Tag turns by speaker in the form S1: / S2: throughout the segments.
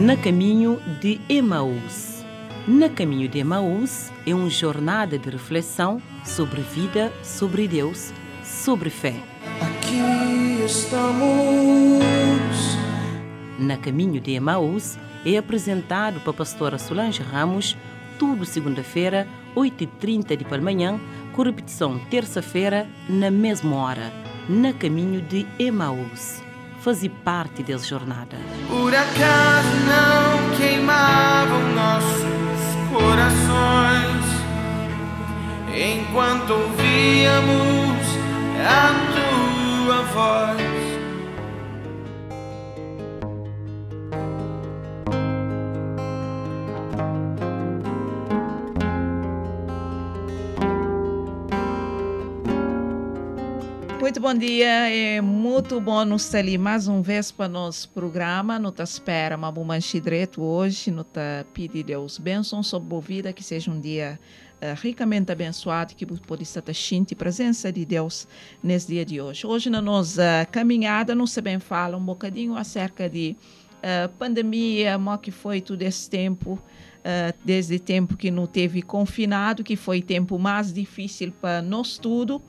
S1: Na caminho de Emaús. Na caminho de Emaús é uma jornada de reflexão sobre vida, sobre Deus, sobre fé.
S2: Aqui estamos.
S1: Na caminho de Emaús é apresentado para a pastora Solange Ramos, tudo segunda-feira, 8h30 de manhã, com repetição terça-feira, na mesma hora. Na caminho de Emaús. Fazer parte dessa jornada.
S2: Por acaso não queimavam nossos corações enquanto ouvíamos a tua voz.
S3: Muito bom dia, é muito bom nos ter mais um vez para nosso programa. Não te espera uma boa direito hoje, não te pedir Deus bênção sobre a vida, que seja um dia uh, ricamente abençoado, que pode estar a presença de Deus nesse dia de hoje. Hoje na nossa caminhada, não se bem fala um bocadinho acerca de uh, pandemia, como que foi todo esse tempo, uh, desde tempo que não teve confinado, que foi tempo mais difícil para nós tudo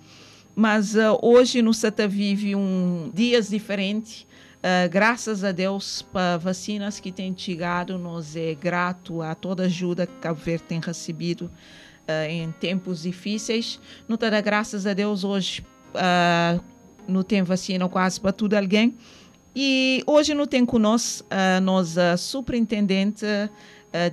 S3: mas uh, hoje no Sata vive um dias diferentes. Uh, graças a Deus para vacinas que têm chegado, nós é grato a toda ajuda que Cabo Verde tem recebido uh, em tempos difíceis. Não dá graças a Deus hoje não tem vacina quase para tudo alguém. E hoje não tem conosco a nossa superintendente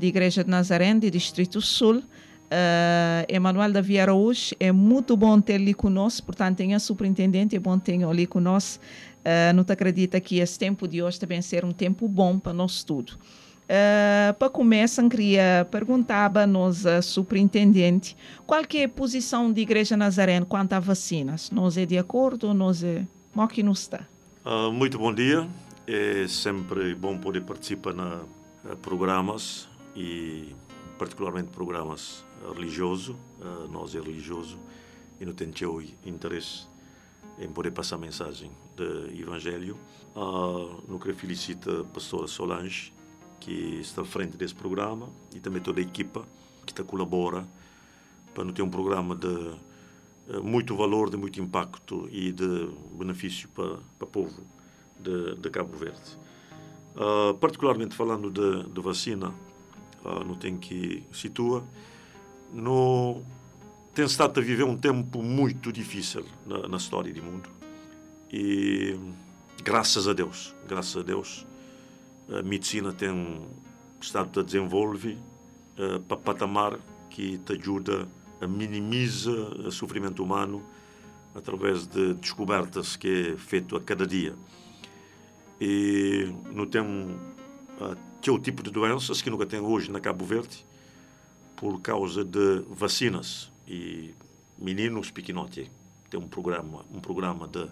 S3: de Igreja de Nazaré, de Distrito Sul, Uh, Emanuel Davi Araújo, é muito bom ter ali conosco, portanto, tem a superintendente, é bom ter ali conosco. Uh, não te acredita que esse tempo de hoje também ser um tempo bom para nós tudo. Uh, para começar, queria perguntar a nossa superintendente qual que é a posição da Igreja Nazarene quanto a vacinas. Nós é de acordo? Nós é... Como que não está?
S4: Uh, muito bom dia. É sempre bom poder participar na programas e particularmente programas religioso, uh, nós é religioso, e não tem teu interesse em poder passar a mensagem do Evangelho. Uh, no queria felicitar a pastora Solange, que está à frente desse programa, e também toda a equipa que está colabora para não ter um programa de uh, muito valor, de muito impacto e de benefício para, para o povo de, de Cabo Verde. Uh, particularmente falando de, de vacina, uh, não tem que situa no, tem estado a viver um tempo muito difícil na, na, história do mundo. E graças a Deus, graças a Deus, a medicina tem estado a desenvolver uh, para patamar que te ajuda a minimizar o sofrimento humano através de descobertas que é feito a cada dia. E não tem uh, que é o tipo de doenças que nunca tem hoje na Cabo Verde, por causa de vacinas. E meninos pequenotes tem um programa um programa de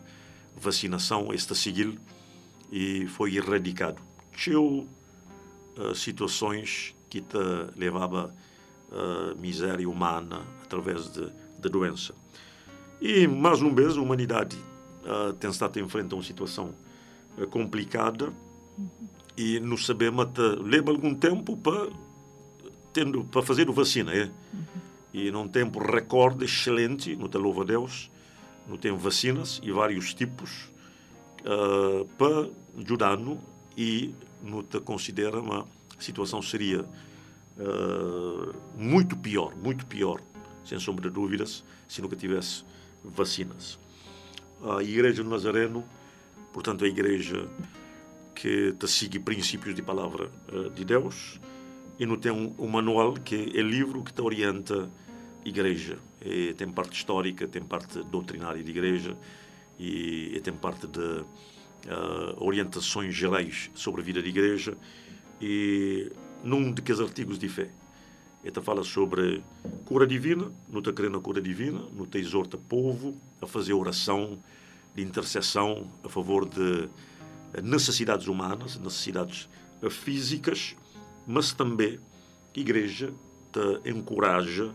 S4: vacinação este a seguir e foi erradicado. Tinha uh, situações que te levava uh, miséria humana através de, de doença. E mais uma vez a humanidade uh, tem estado em frente a uma situação complicada. E não sabemos até leva algum tempo para tendo para fazer a vacina. É? Uhum. E num tempo recorde, excelente, no te a Deus, não tem vacinas e vários tipos uh, para ajudar-nos e não te considera uma situação seria uh, muito pior, muito pior, sem sombra de dúvidas, se nunca tivesse vacinas. A Igreja do Nazareno, portanto, a igreja que te sigue princípios de palavra uh, de Deus, e não tem um, um manual que é livro que te orienta a igreja. E tem parte histórica, tem parte doutrinária de igreja e, e tem parte de uh, orientações gerais sobre a vida da igreja e num de que artigos de fé. Ele fala sobre cura divina, não está querendo a cura divina, não te exorta povo a fazer oração de intercessão a favor de necessidades humanas, necessidades físicas, mas também a Igreja te encoraja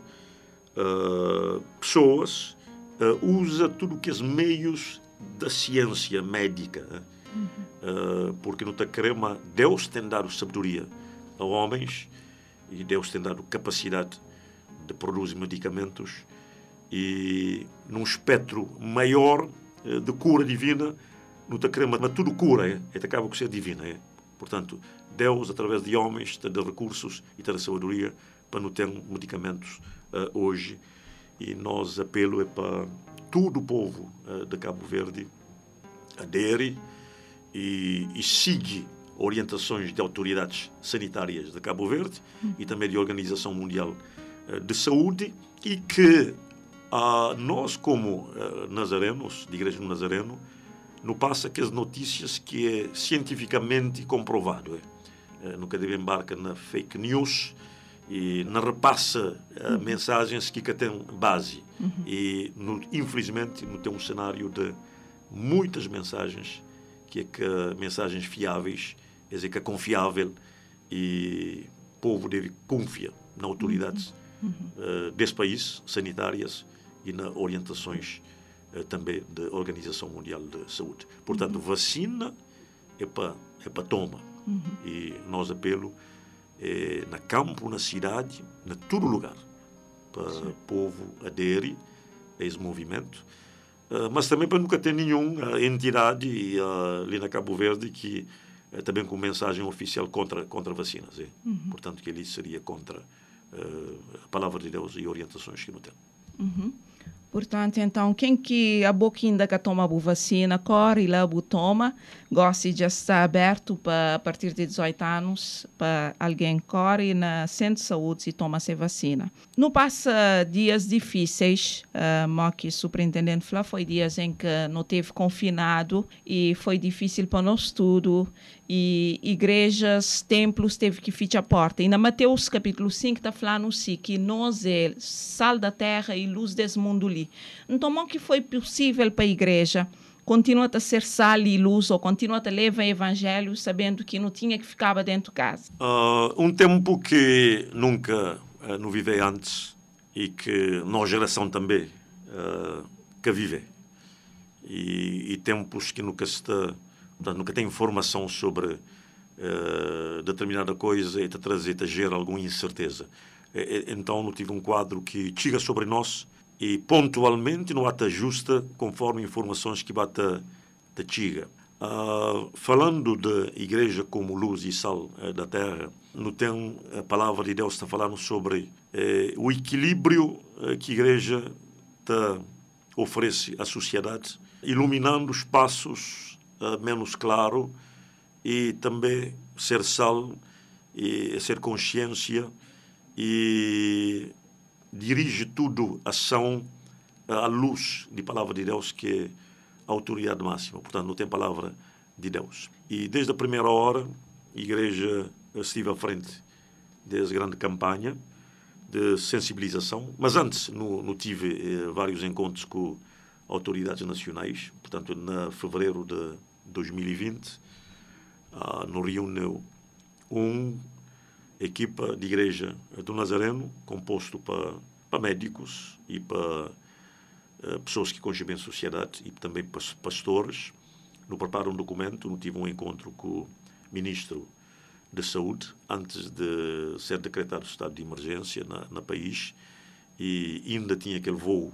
S4: uh, pessoas, uh, usa tudo que os meios da ciência médica uh, porque no crema Deus tem dado sabedoria a homens e Deus tem dado capacidade de produzir medicamentos e num espectro maior de cura divina, no crema, mas tudo cura, é acaba por ser divina, é. Portanto, Deus, através de homens, tem de recursos e tem de sabedoria para não ter medicamentos uh, hoje. E nós apelo é para todo o povo uh, de Cabo Verde adere e, e siga orientações de autoridades sanitárias de Cabo Verde e também de Organização Mundial uh, de Saúde e que nós, como nazarenos, de Igreja do Nazareno, não passa que as notícias que é cientificamente comprovado. É. Nunca deve embarcar na fake news, e não repassa uh, mensagens que têm base. Uhum. E, no, infelizmente, não tem um cenário de muitas mensagens que é que mensagens fiáveis, quer dizer, que é confiável e o povo deve confiar nas autoridades uhum. uh, desse país, sanitárias, e nas orientações uh, também da Organização Mundial de Saúde. Portanto, uhum. vacina é para é para toma. Uhum. E nós apelo é, na campo, na cidade, na todo lugar, para o povo aderir a esse movimento. Uh, mas também para nunca ter nenhuma entidade uh, ali na Cabo Verde que uh, também com mensagem oficial contra contra vacinas. É? Uhum. Portanto, que ele seria contra a palavra de Deus e orientações que não tem.
S3: Uhum. Portanto, então, quem que a boca ainda que toma a vacina, corre lá, toma, gosta de estar aberto para a partir de 18 anos, para alguém corre na centro de saúde e toma essa vacina. Não passa dias difíceis, uh, que o superintendente falou, foi dias em que não teve confinado e foi difícil para nós tudo e igrejas, templos teve que fechar a porta. E na Mateus capítulo 5 está falando assim, que nós é sal da terra e luz desse mundo ali. Então, como que foi possível para a igreja continua a ser sal e luz ou continua a levar o evangelho sabendo que não tinha que ficar dentro de casa?
S4: Uh, um tempo que nunca uh, não vivei antes e que nossa geração também uh, que vive. E, e tempos que nunca está Portanto, nunca tem informação sobre uh, determinada coisa e te trazer, te gera alguma incerteza. então, não tive um quadro que chega sobre nós e pontualmente não te ajusta conforme informações que te chega. Uh, falando de igreja como luz e sal uh, da terra, não tem a palavra de Deus está falando sobre uh, o equilíbrio que a igreja te oferece à sociedade, iluminando os passos uh, menos claro e também ser sal e ser consciência e dirige tudo ação à luz de palavra de Deus que é a autoridade máxima. Portanto não tem palavra de Deus. E desde a primeira hora a igreja esteve à frente dessa grande campanha de sensibilização. Mas antes no, no tive eh, vários encontros com autoridades nacionais. Portanto na fevereiro de 2020, uh, no reuniu uma equipa de igreja do Nazareno, composto para, para médicos e para uh, pessoas que concebem sociedade e também para pastores. No preparo um documento, no tive um encontro com o ministro de Saúde antes de ser decretado o estado de emergência na, na país e ainda tinha aquele voo,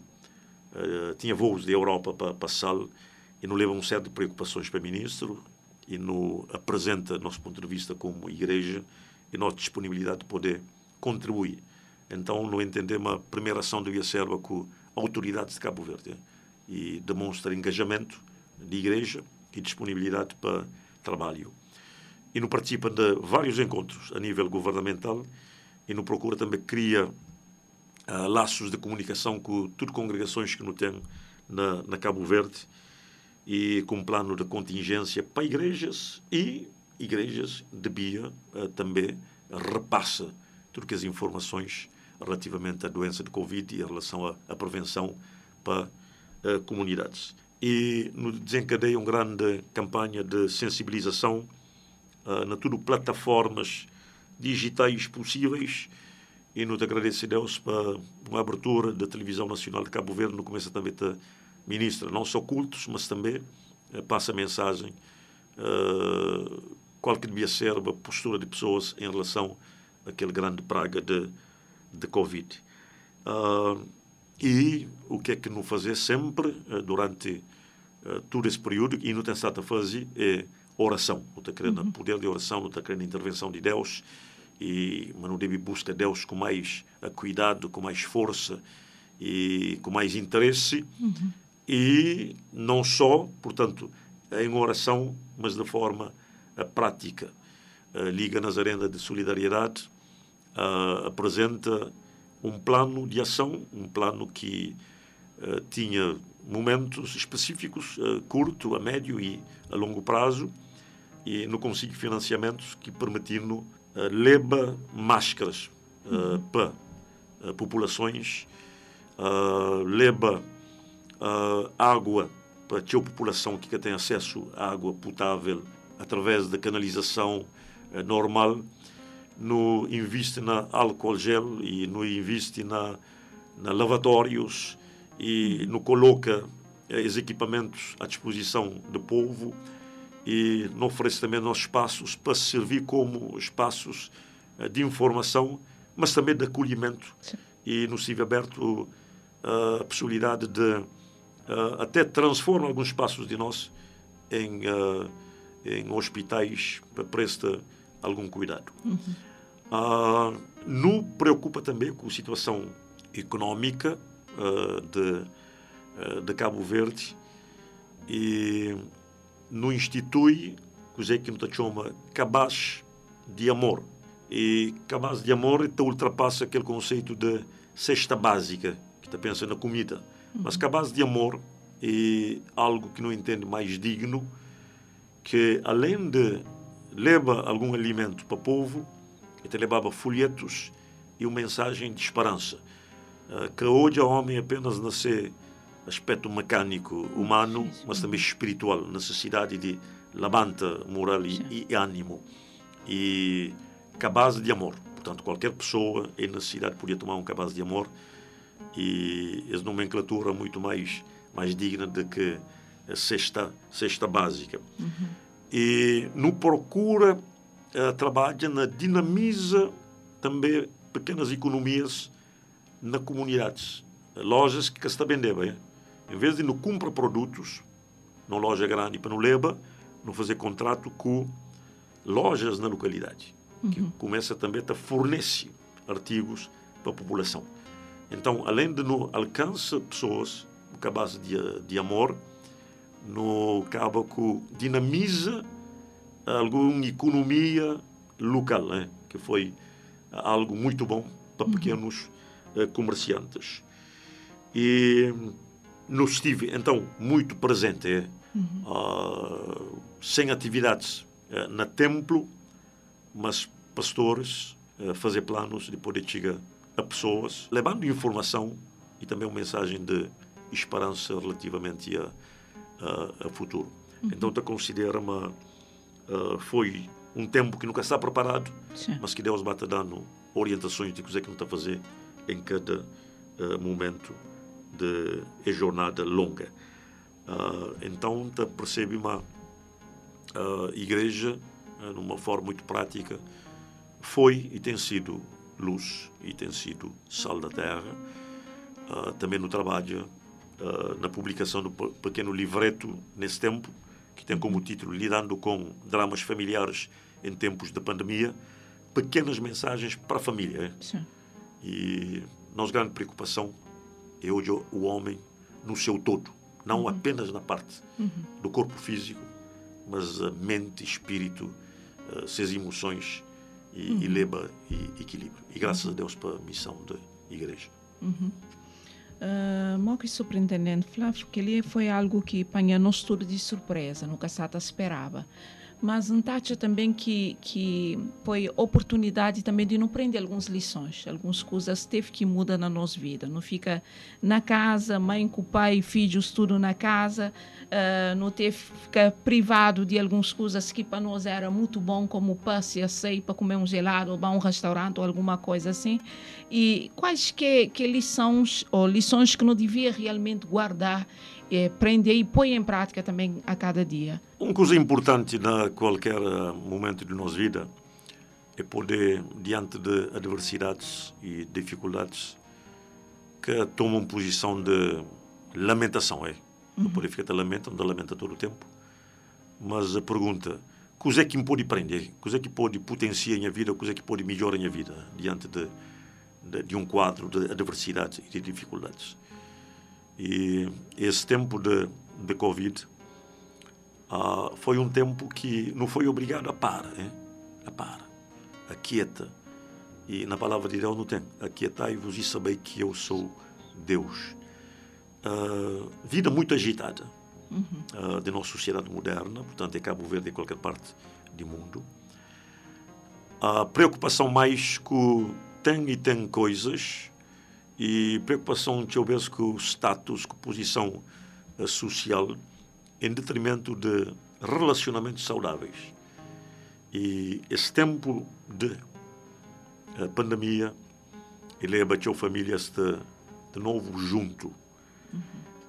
S4: uh, tinha voos da Europa para passar e nos leva um série de preocupações para o ministro e nos apresenta nosso ponto de vista como igreja e nossa disponibilidade de poder contribuir. Então, não entendemos a primeira ação devia ser com autoridades de Cabo Verde e demonstra engajamento de igreja e disponibilidade para trabalho. E não participa de vários encontros a nível governamental e não procura também criar uh, laços de comunicação com as congregações que não tem na, na Cabo Verde e com plano de contingência para igrejas e igrejas devia uh, também repassa todas as informações relativamente à doença de Covid e em relação à, à prevenção para uh, comunidades. E nos desencadeia uma grande campanha de sensibilização uh, na tudo plataformas digitais possíveis e nos agradeço a Deus para uma abertura da televisão nacional de Cabo Verde no começo também a ministra não só cultos, mas também eh, passa mensagem uh, qual que devia ser a postura de pessoas em relação àquele grande praga de, de Covid. Uh, e o que é que não fazer sempre, uh, durante todo esse período, e não tem estado a fazer, é oração. Não está querendo uhum. poder de oração, não está querendo intervenção de Deus, e, mas não deve buscar Deus com mais cuidado, com mais força e com mais interesse. Uhum. E não só, portanto, em oração, mas de forma uh, prática. A Liga Nazarena de Solidariedade uh, apresenta um plano de ação, um plano que uh, tinha momentos específicos, curto, a médio e a longo prazo, e não consigo financiamentos que permitindo uh, leba máscaras uhum. para populações, leba água para a população que tem acesso à água potável através da canalização eh, normal, no investe na álcool gel e no investe na, na lavatórios e no coloca eh, os equipamentos à disposição do povo e não oferece também nossos espaços para servir como espaços eh, de informação, mas também de acolhimento Sim. e nos tive aberto a possibilidade de uh, até transforma alguns espaços de nós em, uh, em hospitais para prestar algum cuidado. Uhum. Uh, no preocupa também com a situação econômica de, de Cabo Verde e no institui coisa que nos chama cabaz de amor. E cabaz de amor então ultrapassa aquele conceito de cesta básica, que está pensando na comida mas que a base de amor é algo que não entende mais digno, que além de leva algum alimento para o povo, ele levava folhetos e uma mensagem de esperança. Ah, que hoje o homem apenas nasce aspecto mecânico, humano, mas também espiritual, necessidade de levanta moral e, e ânimo. E cabaz de amor. Portanto, qualquer pessoa em necessidade podia tomar um cabaz de amor e é nomenclatura muito mais mais digna do que a cesta cesta básica uhum. e no procura uh, trabalha na dinamiza também pequenas economias na comunidades lojas que está vender bem em vez de não comprar produtos na loja grande para não leva não fazer contrato com lojas na localidade uhum. que começa também a fornecer artigos para a população então, além de no alcance pessoas, com a base de, de amor, no que dinamiza alguma economia local, né? que foi algo muito bom para uhum. pequenos uhum. comerciantes. E nos estive, então, muito presente, uh, sem atividades uh, na templo, mas pastores fazer planos de poder chegar a pessoas, levando informação e também uma mensagem de esperança relativamente a, a futuro. Uhum. Então, te considera uma uh, foi um tempo que nunca está preparado, Sim. mas que Deus vai te dando orientações de coisa que não está a fazer em cada uh, momento de, jornada longa. Uh, então, te percebe uma igreja, numa forma muito prática, foi e tem sido luz e tem sido sal da terra. Uh, também no trabalho, uh, na publicação do pequeno livreto nesse tempo, que tem como título Lidando com Dramas Familiares em Tempos de Pandemia, pequenas mensagens para a família. Sim. E nossa grande preocupação é hoje o homem no seu todo, não uhum. apenas na parte uhum. do corpo físico, mas a mente, espírito, uh, suas emoções e, uhum. e leva e equilíbrio. E graças a Deus para a missão da igreja.
S3: Uhum. Uh, Moque superintendente Flávio, que ele foi algo que apanhou-nos tudo de surpresa, nunca se esperava mas tacha também que que foi oportunidade também de não aprender algumas lições, algumas coisas teve que mudar na nossa vida. Não fica na casa, mãe com pai, filhos tudo na casa, uh, não teve ficar privado de algumas coisas que para nós era muito bom, como passe a sair para comer um gelado ou para um restaurante ou alguma coisa assim. E quais que, que lições ou lições que não devia realmente guardar é, prender e põe em prática também a cada dia.
S4: Uma coisa importante na qualquer momento de nossa vida é poder, diante de adversidades e dificuldades, que tomam posição de lamentação. É? Uhum. Não pode ficar te lamenta, todo o tempo. Mas a pergunta, coisa é que me pode prender? Coisa é que pode potenciar a minha vida? Coisa é que pode melhorar a minha vida diante de, de, de um quadro de adversidades e de dificuldades? E esse tempo de, de Covid uh, foi um tempo que não foi obrigado a parar, hein? a parar, aquieta. E na palavra de Deus não tem, aquietai-vos e sabei que eu sou Deus. Uh, vida muito agitada uhum. uh, de nossa sociedade moderna, portanto, é Cabo Verde em qualquer parte do mundo. A preocupação mais com tem e tem coisas e preocupação talvez com o status, com a posição uh, social, em detrimento de relacionamentos saudáveis. E esse tempo de uh, pandemia, ele abateu famílias de, de novo junto. Uhum.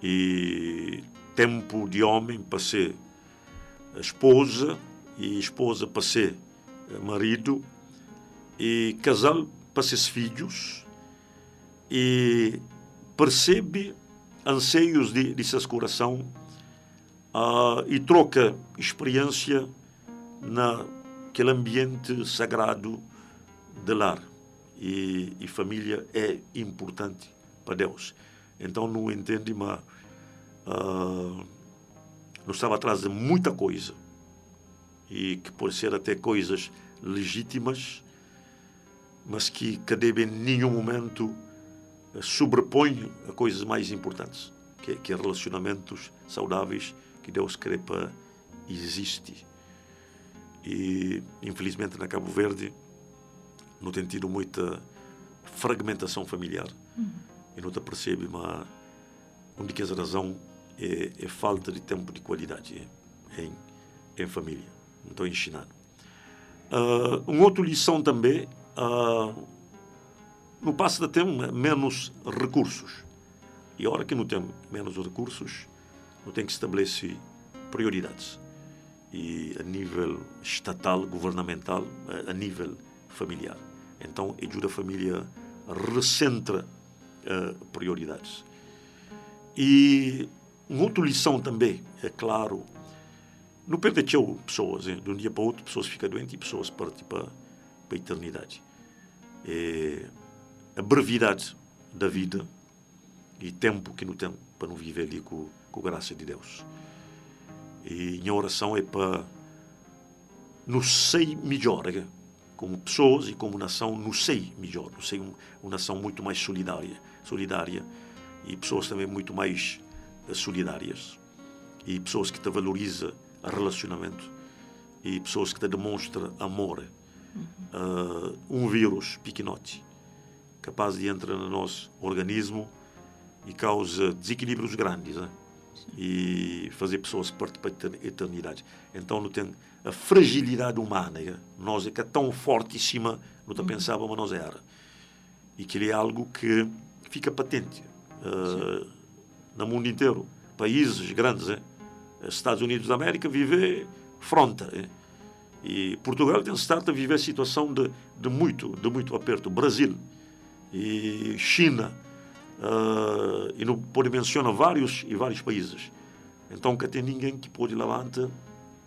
S4: E tempo de homem para ser esposa e esposa para ser eh, marido e casal para ser filhos e percebe anseios de, de seu coração uh, e troca experiência naquele ambiente sagrado de lar. E, e, família é importante para Deus. Então não entende, mas uh, não estava atrás de muita coisa e que pode ser até coisas legítimas, mas que, que deve em nenhum momento sobrepõe a coisas mais importantes, que, que é relacionamentos saudáveis que Deus quer para existe. E, infelizmente, na Cabo Verde, não tem tido muita fragmentação familiar. Uhum. E não te percebe, mas a única razão é, é, falta de tempo de qualidade é, em, em família. Não estou ensinando. Uh, uma outra lição também, uh, no passo de ter menos recursos. E a hora que não tem menos recursos, não tem que estabelecer prioridades. E a nível estatal, governamental, a nível familiar. Então, ajuda a família recentra uh, prioridades. E uma outra lição também, é claro, não perdeu pessoas. Hein? De um dia para outro, pessoas ficam doentes e pessoas partem para, para a eternidade. É, a brevidade da vida e tempo que não tem para não viver ali com, com a graça de Deus. E minha oração é para nos sei melhor, é? como pessoas e como nação, nos sei melhor, nos sei uma nação muito mais solidária, solidária e pessoas também muito mais eh, solidárias e pessoas que te valoriza o relacionamento e pessoas que te demonstram amor. Uhum. Uh, um vírus pequenote capaz de entrar no nosso organismo e causa desequilíbrios grandes né? e fazer pessoas partir para a eternidade. Então não tem a fragilidade humana, né? nós é que é tão fortíssima, não uhum. pensava, mas nós era. E que ele é algo que fica patente uh, no mundo inteiro. Países grandes, né? Estados Unidos da América vive fronta. Né? E Portugal tem estado a viver a situação de, de muito, de muito aperto. Brasil, e China, uh, e não pode mencionar vários e vários países. Então, que tem ninguém que pode levantar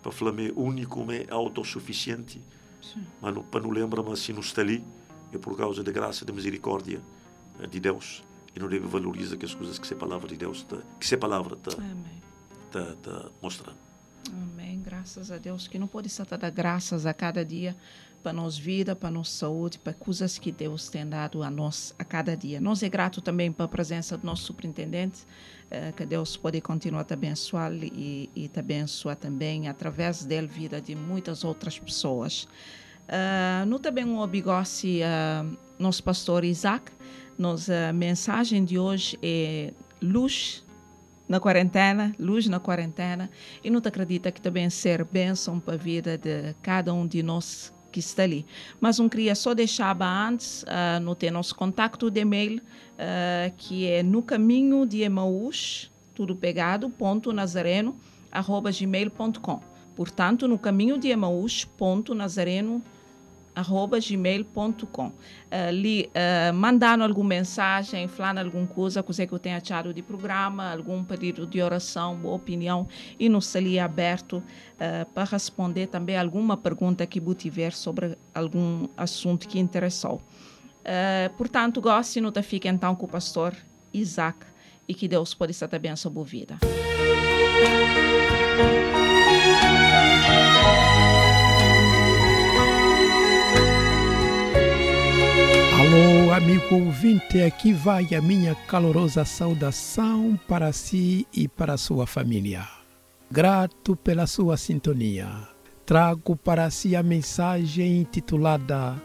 S4: para falar é único, é autossuficiente, Sim. mas não, para não lembrar, mas se não está ali, é por causa da graça, da misericórdia eh, de Deus e não deve valorizar que as coisas que se palavra de Deus, tá, que se palavra está tá, tá mostrando.
S3: Amém. Graças a Deus que não pode estar dar graças a cada dia para nós vida, para nossa saúde, para coisas que Deus tem dado a nós a cada dia. Nós é grato também pela presença do nosso superintendente, eh, que Deus pode continuar a abençoar e, e te abençoar também através dele vida de muitas outras pessoas. Uh, no também um obigosse uh, nosso pastor Isaac, nossa mensagem de hoje é luz na quarentena, luz na quarentena, e não te acredita que também ser bênção para a vida de cada um de nós que está ali. Mas não queria só deixar antes, uh, no ter nosso contato de e-mail, uh, que é no caminho de Emaús, tudo pegado, ponto nazareno, arroba gmail.com. Portanto, no caminho de Emaús, ponto nazareno, arroba gmail.com. Uh, lhe uh, mandando alguma mensagem, falando alguma coisa, que eu tenha achado de programa, algum pedido de oração, boa opinião, e nos ali aberto uh, para responder também alguma pergunta que você tiver sobre algum assunto que interessou. portanto, goste não fique então com o pastor Isaac e que Deus pode estar bem sobre a vida.
S5: Alô, amigo ouvinte, aqui vai a minha calorosa saudação para si e para sua família. Grato pela sua sintonia. Trago para si a mensagem intitulada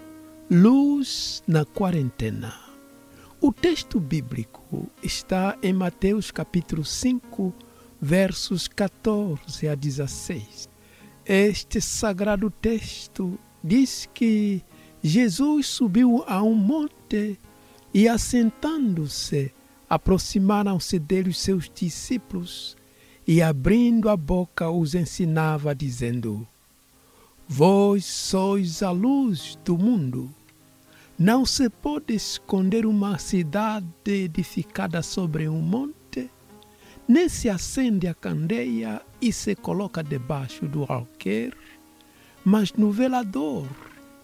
S5: Luz na Quarentena. O texto bíblico está em Mateus capítulo 5, versos 14 a 16. Este sagrado texto diz que Jesus subiu a um monte e, assentando-se, aproximaram-se dele os seus discípulos e, abrindo a boca, os ensinava, dizendo: Vós sois a luz do mundo. Não se pode esconder uma cidade edificada sobre um monte, nem se acende a candeia e se coloca debaixo do alqueire, mas no velador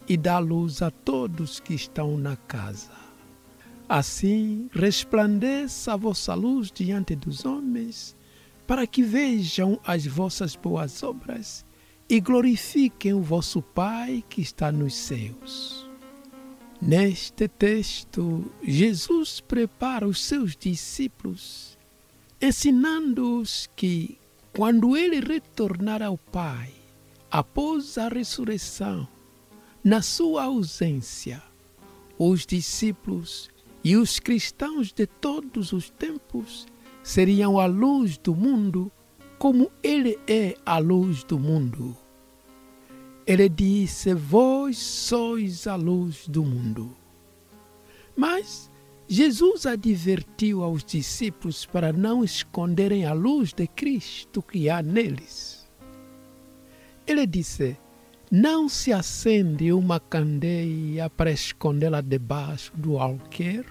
S5: e dá luz a todos que estão na casa. Assim resplandeça a vossa luz diante dos homens, para que vejam as vossas boas obras e glorifiquem o vosso Pai que está nos céus. Neste texto, Jesus prepara os seus discípulos, ensinando-os que, quando ele retornar ao Pai, após a ressurreição, na sua ausência, os discípulos e os cristãos de todos os tempos seriam a luz do mundo, como Ele é a luz do mundo. Ele disse: Vós sois a luz do mundo. Mas Jesus advertiu aos discípulos para não esconderem a luz de Cristo que há neles. Ele disse: não se acende uma candeia para escondê-la debaixo do alqueire,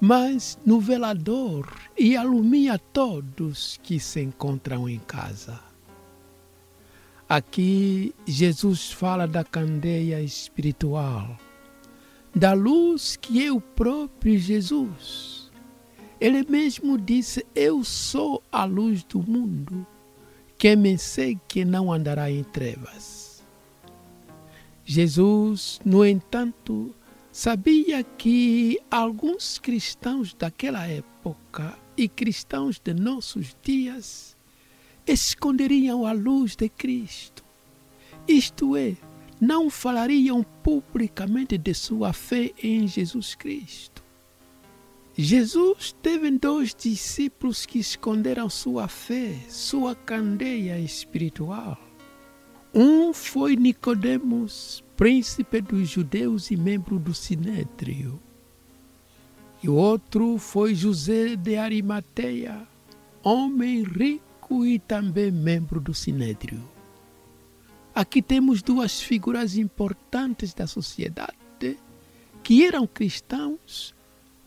S5: mas no velador e alumia todos que se encontram em casa. Aqui Jesus fala da candeia espiritual, da luz que é o próprio Jesus. Ele mesmo disse: Eu sou a luz do mundo. Quem me segue que não andará em trevas. Jesus, no entanto, sabia que alguns cristãos daquela época e cristãos de nossos dias esconderiam a luz de Cristo. Isto é, não falariam publicamente de sua fé em Jesus Cristo. Jesus teve dois discípulos que esconderam sua fé, sua candeia espiritual. Um foi Nicodemos, príncipe dos judeus e membro do Sinédrio. E o outro foi José de Arimateia, homem rico e também membro do Sinédrio. Aqui temos duas figuras importantes da sociedade que eram cristãos,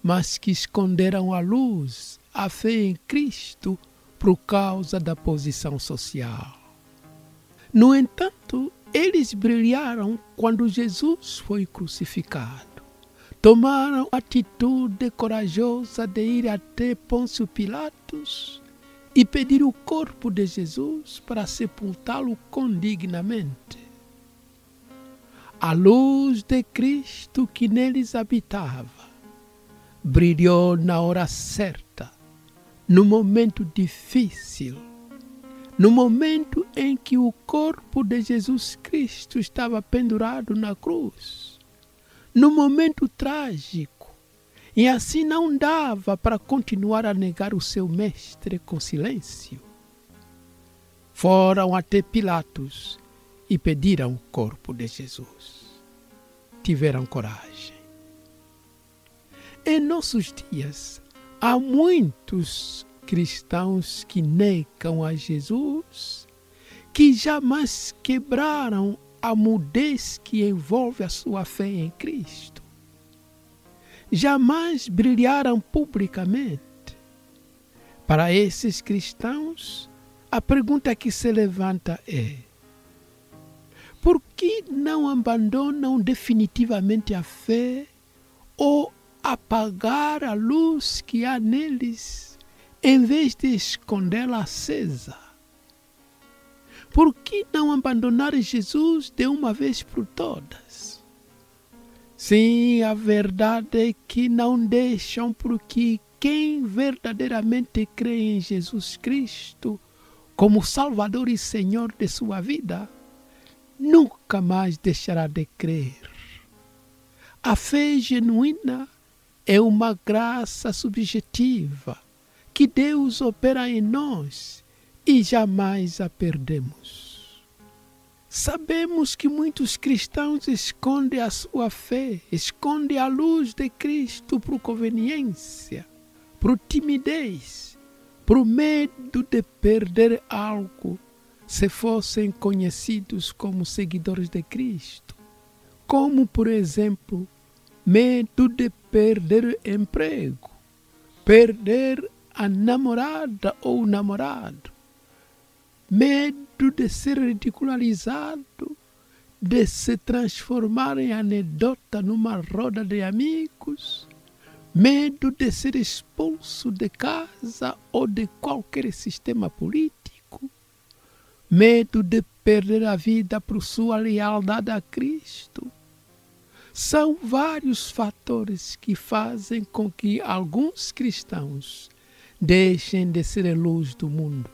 S5: mas que esconderam a luz, a fé em Cristo, por causa da posição social. No entanto, eles brilharam quando Jesus foi crucificado. Tomaram atitude corajosa de ir até Pôncio Pilatos e pedir o corpo de Jesus para sepultá-lo condignamente. A luz de Cristo que neles habitava brilhou na hora certa, no momento difícil no momento em que o corpo de Jesus Cristo estava pendurado na cruz, no momento trágico, e assim não dava para continuar a negar o seu mestre com silêncio. Foram até Pilatos e pediram o corpo de Jesus. Tiveram coragem. Em nossos dias, há muitos cristãos que negam a Jesus, que jamais quebraram a mudez que envolve a sua fé em Cristo. Jamais brilharam publicamente. Para esses cristãos, a pergunta que se levanta é: por que não abandonam definitivamente a fé ou apagar a luz que há neles, em vez de escondê-la acesa? Por que não abandonar Jesus de uma vez por todas? Sim, a verdade é que não deixam porque quem verdadeiramente crê em Jesus Cristo como Salvador e Senhor de sua vida, nunca mais deixará de crer. A fé genuína é uma graça subjetiva que Deus opera em nós e jamais a perdemos. Sabemos que muitos cristãos escondem a sua fé, escondem a luz de Cristo por conveniência, por timidez, por medo de perder algo se fossem conhecidos como seguidores de Cristo, como, por exemplo, medo de perder emprego, perder a namorada ou namorado, medo de ser ridicularizado, de se transformar em anedota numa roda de amigos, medo de ser expulso de casa ou de qualquer sistema político, medo de perder a vida por sua lealdade a Cristo. São vários fatores que fazem com que alguns cristãos deixem de ser a luz do mundo.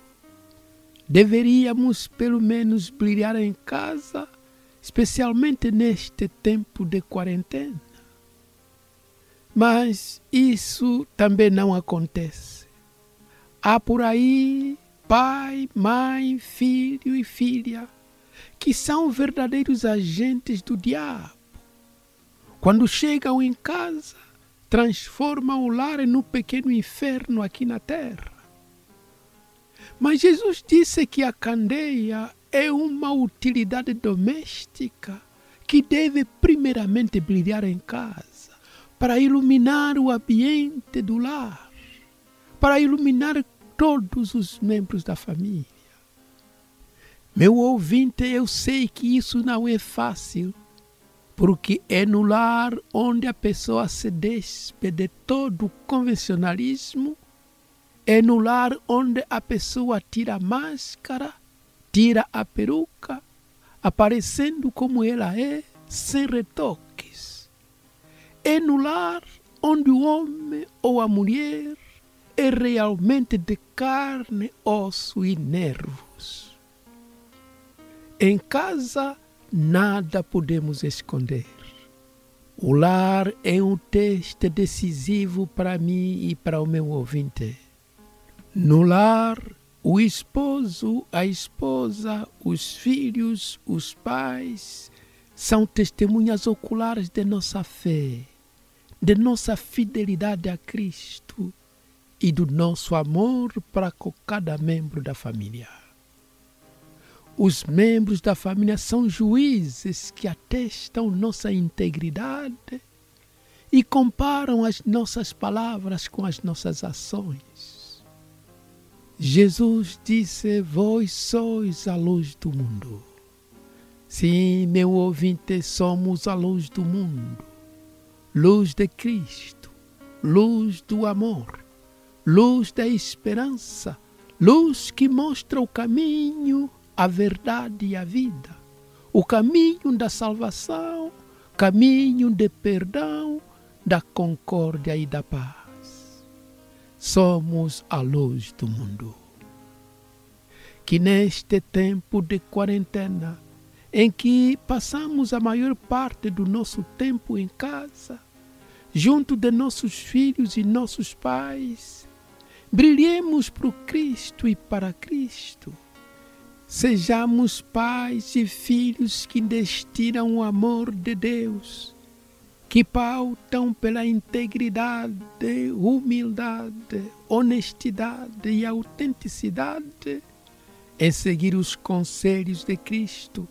S5: Deveríamos, pelo menos, brilhar em casa, especialmente neste tempo de quarentena. Mas isso também não acontece. Há por aí pai, mãe, filho e filha que são verdadeiros agentes do diabo. Quando chegam em casa, transformam o lar em um pequeno inferno aqui na terra. Mas Jesus disse que a candeia é uma utilidade doméstica que deve primeiramente brilhar em casa para iluminar o ambiente do lar, para iluminar todos os membros da família. Meu ouvinte, eu sei que isso não é fácil, porque é no lar onde a pessoa se despe de todo o convencionalismo, é no lar onde a pessoa tira a máscara, tira a peruca, aparecendo como ela é, sem retoques. É no lar onde o homem ou a mulher é realmente de carne, osso e nervos. Em casa, nada podemos esconder. O lar é um teste decisivo para mim e para o meu ouvinte. No lar, o esposo, a esposa, os filhos, os pais são testemunhas oculares de nossa fé, de nossa fidelidade a Cristo e do nosso amor para cada membro da família. Os membros da família são juízes que atestam nossa integridade e comparam as nossas palavras com as nossas ações. Jesus disse: Vós sois a luz do mundo. Sim, meu ouvinte, somos a luz do mundo, luz de Cristo, luz do amor luz da esperança, luz que mostra o caminho, a verdade e a vida, o caminho da salvação, caminho de perdão, da concórdia e da paz. Somos a luz do mundo. Que neste tempo de quarentena, em que passamos a maior parte do nosso tempo em casa, junto de nossos filhos e nossos pais, Brilhemos para Cristo e para Cristo. Sejamos pais e filhos que destinam o amor de Deus que pautam pela integridade, humildade, honestidade e autenticidade em seguir os conselhos de Cristo,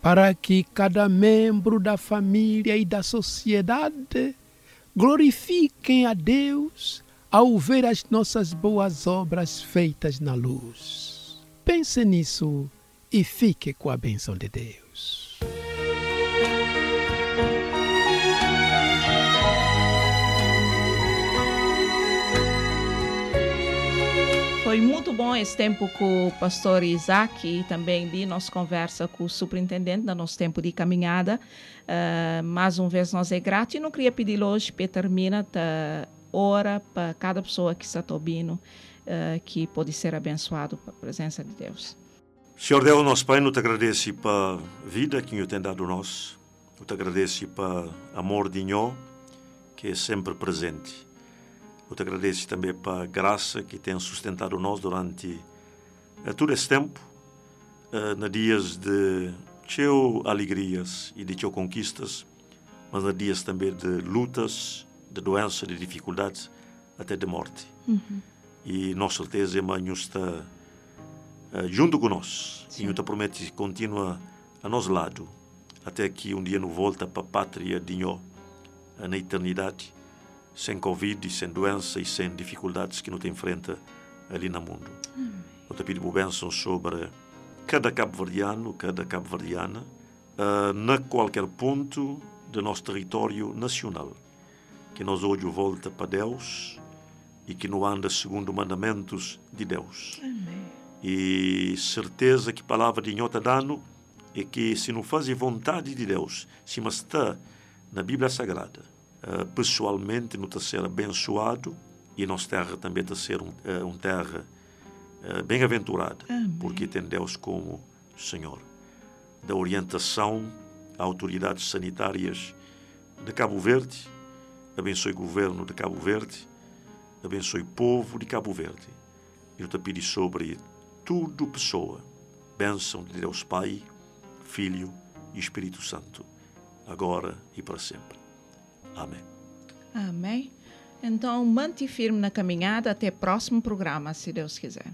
S5: para que cada membro da família e da sociedade glorifiquem a Deus ao ver as nossas boas obras feitas na luz. Pense nisso e fique com a benção de Deus.
S3: Foi muito bom esse tempo com o pastor Isaac e também de nossa conversa com o superintendente da nosso tempo de caminhada. Uh, mais uma vez nós é grato e não queria pedir hoje para terminar a hora para cada pessoa que está ouvindo uh, que pode ser abençoado pela presença de Deus.
S4: Senhor Deus, nosso Pai, não te agradeço para a vida que o tem dado nós. Eu te agradeço para o amor de nós, que é sempre presente. Eu te agradeço também para a graça que tem sustentado nós durante uh, todo esse tempo, uh, nos dias de teu alegrias e de teu conquistas, mas nos dias também de lutas, de doenças, de dificuldades, até de morte.
S3: Uhum.
S4: E nossa certeza, irmão, está uh, junto conosco. E eu te prometo que continua a nosso lado, até que um dia nos volta para a pátria de nós, na eternidade sem Covid, sem doença e sem dificuldades que nos enfrenta ali no mundo. Eu te pido bênção sobre cada cabo-verdiano, cada cabo-verdiana, uh, na qualquer ponto do nosso território nacional. Que nós hoje volta para Deus e que não anda segundo os mandamentos de Deus.
S3: Amém.
S4: E certeza que a palavra de Nhota dano é que se não faz vontade de Deus, se mas está na Bíblia Sagrada, uh, pessoalmente não está ser abençoado e nossa terra também está ser um, uh, um terra uh, bem-aventurada, porque tem Deus como Senhor. Da orientação a autoridades sanitárias de Cabo Verde, abençoe o governo de Cabo Verde, abençoe o povo de Cabo Verde. Eu te pedi sobre tudo pessoa, bênção de Deus Pai, Filho e Espírito Santo, agora e para sempre. Amém.
S3: Amém. Então, mante firme na caminhada até o próximo programa, se Deus quiser.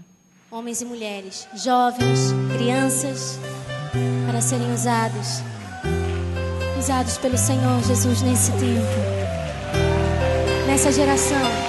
S6: Homens e mulheres, jovens, crianças, para serem usados, usados pelo Senhor Jesus nesse tempo, nessa geração.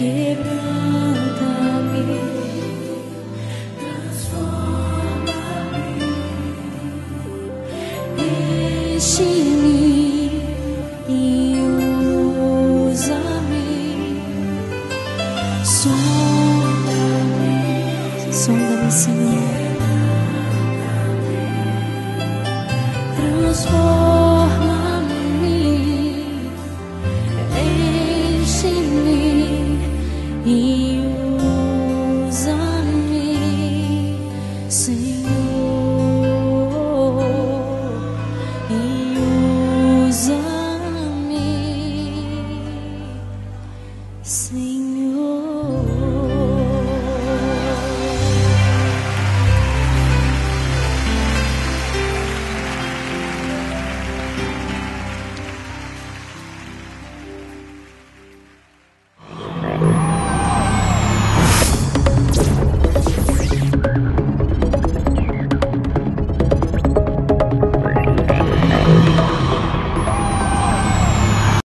S6: quebra.